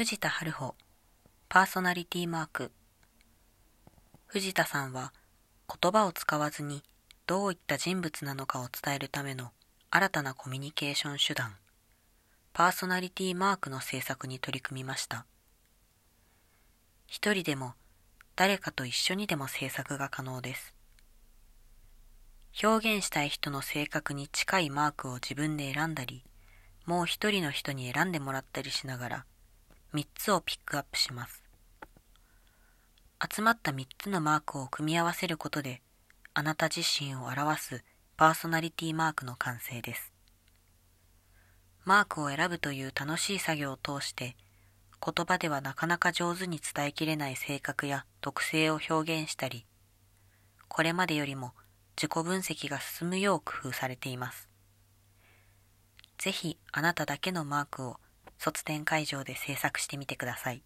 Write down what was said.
藤田春穂パーソナリティマーク。藤田さんは言葉を使わずにどういった人物なのかを伝えるための新たなコミュニケーション手段。パーソナリティマークの制作に取り組みました。一人でも誰かと一緒にでも制作が可能です。表現したい人の性格に近いマークを自分で選んだりもう一人の人に選んでもらったりしながら3つをピックアップします。集まった3つのマークを組み合わせることであなた自身を表すパーソナリティマークの完成です。マークを選ぶという楽しい作業を通して言葉ではなかなか上手に伝えきれない性格や特性を表現したりこれまでよりも自己分析が進むよう工夫されています。ぜひあなただけのマークを卒展会場で制作してみてください。